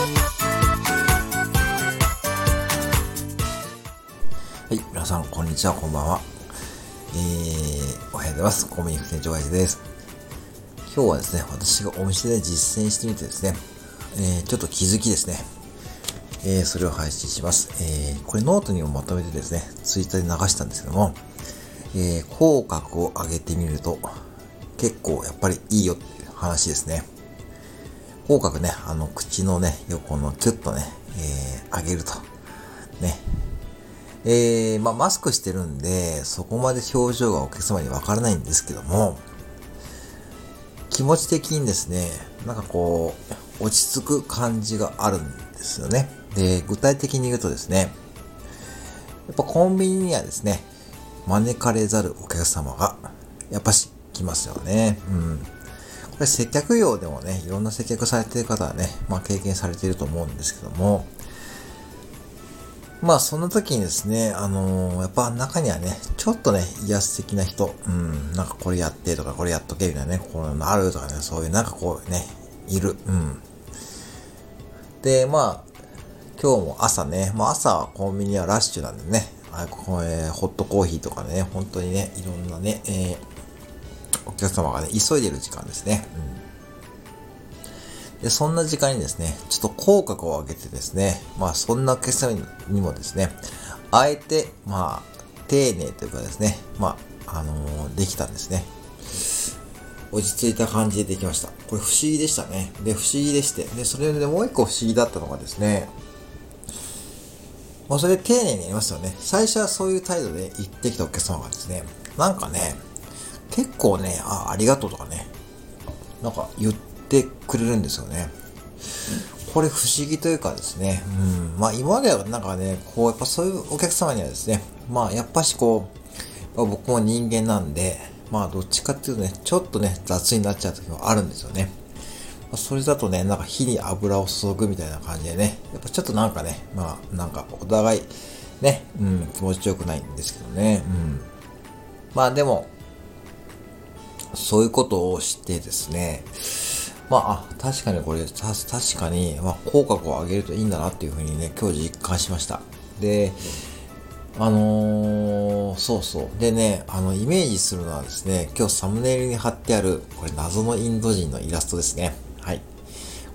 はい、皆さん、こんにちは、こんばんは。えー、おはようございます。コミュニク店長会社です。今日はですね、私がお店で実践してみてですね、えー、ちょっと気づきですね。えー、それを配信します。えー、これノートにもまとめてですね、ツイッターで流したんですけども、えー、口角を上げてみると、結構やっぱりいいよっていう話ですね。口角ね、あの、口のね、横のキュッとね、えー、上げると。ね。えー、まあ、マスクしてるんで、そこまで表情がお客様にわからないんですけども、気持ち的にですね、なんかこう、落ち着く感じがあるんですよね。で、具体的に言うとですね、やっぱコンビニにはですね、招かれざるお客様が、やっぱし来ますよね。うん。これ接客業でもね、いろんな接客されてる方はね、まあ経験されていると思うんですけども、まあその時にですね、あのー、やっぱ中にはね、ちょっとね、威圧的な人、うん、なんかこれやってとかこれやっとけみたいなね、こういうのあるとかね、そういうなんかこうね、いる、うん。で、まあ、今日も朝ね、まあ朝はコンビニはラッシュなんでね、あこえー、ホットコーヒーとかね、本当にね、いろんなね、えー、お客様がね、急いでる時間ですね。うん、で、そんな時間にですね、ちょっと口角を上げてですね、まあそんなお客様にもですね、あえて、まあ、丁寧というかですね、まあ、あのー、できたんですね。落ち着いた感じでできました。これ不思議でしたね。で、不思議でして。で、それでもう一個不思議だったのがですね、まあ、それ丁寧にやりますよね。最初はそういう態度で言ってきたお客様がですね、なんかね、結構ね、あ、ありがとうとかね、なんか言ってくれるんですよね。これ不思議というかですね、うん、まあ今まではなんかね、こうやっぱそういうお客様にはですね、まあやっぱしこう、僕も人間なんで、まあどっちかっていうとね、ちょっとね、雑になっちゃう時もあるんですよね。それだとね、なんか火に油を注ぐみたいな感じでね、やっぱちょっとなんかね、まあなんかお互いね、うん、気持ちよくないんですけどね、うん。まあでも、そういうことをしてですね、まあ、確かにこれ、た、確かに、まあ、口角を上げるといいんだなっていうふうにね、今日実感しました。で、あのー、そうそう。でね、あの、イメージするのはですね、今日サムネイルに貼ってある、これ謎のインド人のイラストですね。はい。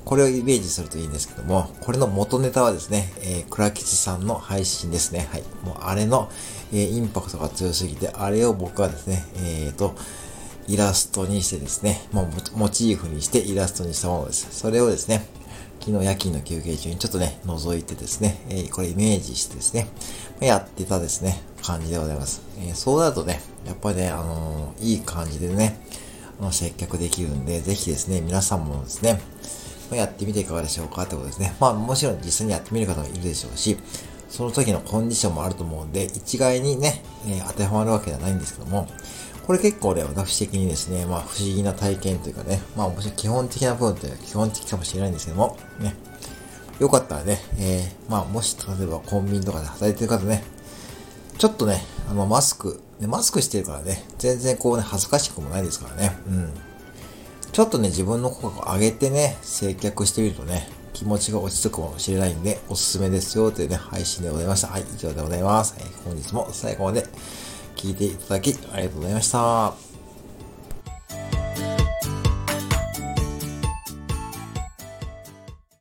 これをイメージするといいんですけども、これの元ネタはですね、えー、倉吉さんの配信ですね。はい。もうあれの、えー、インパクトが強すぎて、あれを僕はですね、えーと、イラストにしてですね、もうモチーフにしてイラストにしたものです。それをですね、昨日夜勤の休憩中にちょっとね、覗いてですね、えー、これイメージしてですね、やってたですね、感じでございます。えー、そうなるとね、やっぱりね、あのー、いい感じでね、あの、接客できるんで、ぜひですね、皆さんもですね、やってみていかがでしょうかってことですね。まあ、もちろん実際にやってみる方もいるでしょうし、その時のコンディションもあると思うんで、一概にね、え、当てはまるわけではないんですけども、これ結構ね、私的にですね、まあ不思議な体験というかね、まあもちろん基本的な部分って基本的かもしれないんですけども、ね、よかったらね、えー、まあもし例えばコンビニとかで働いてる方ね、ちょっとね、あのマスク、ね、マスクしてるからね、全然こうね、恥ずかしくもないですからね、うん。ちょっとね、自分の効果を上げてね、接客してみるとね、気持ちが落ち着くかもしれないんで、おすすめですよというね、配信でございました。はい、以上でございます。はい、本日も最後まで聞いていただきありがとうございました。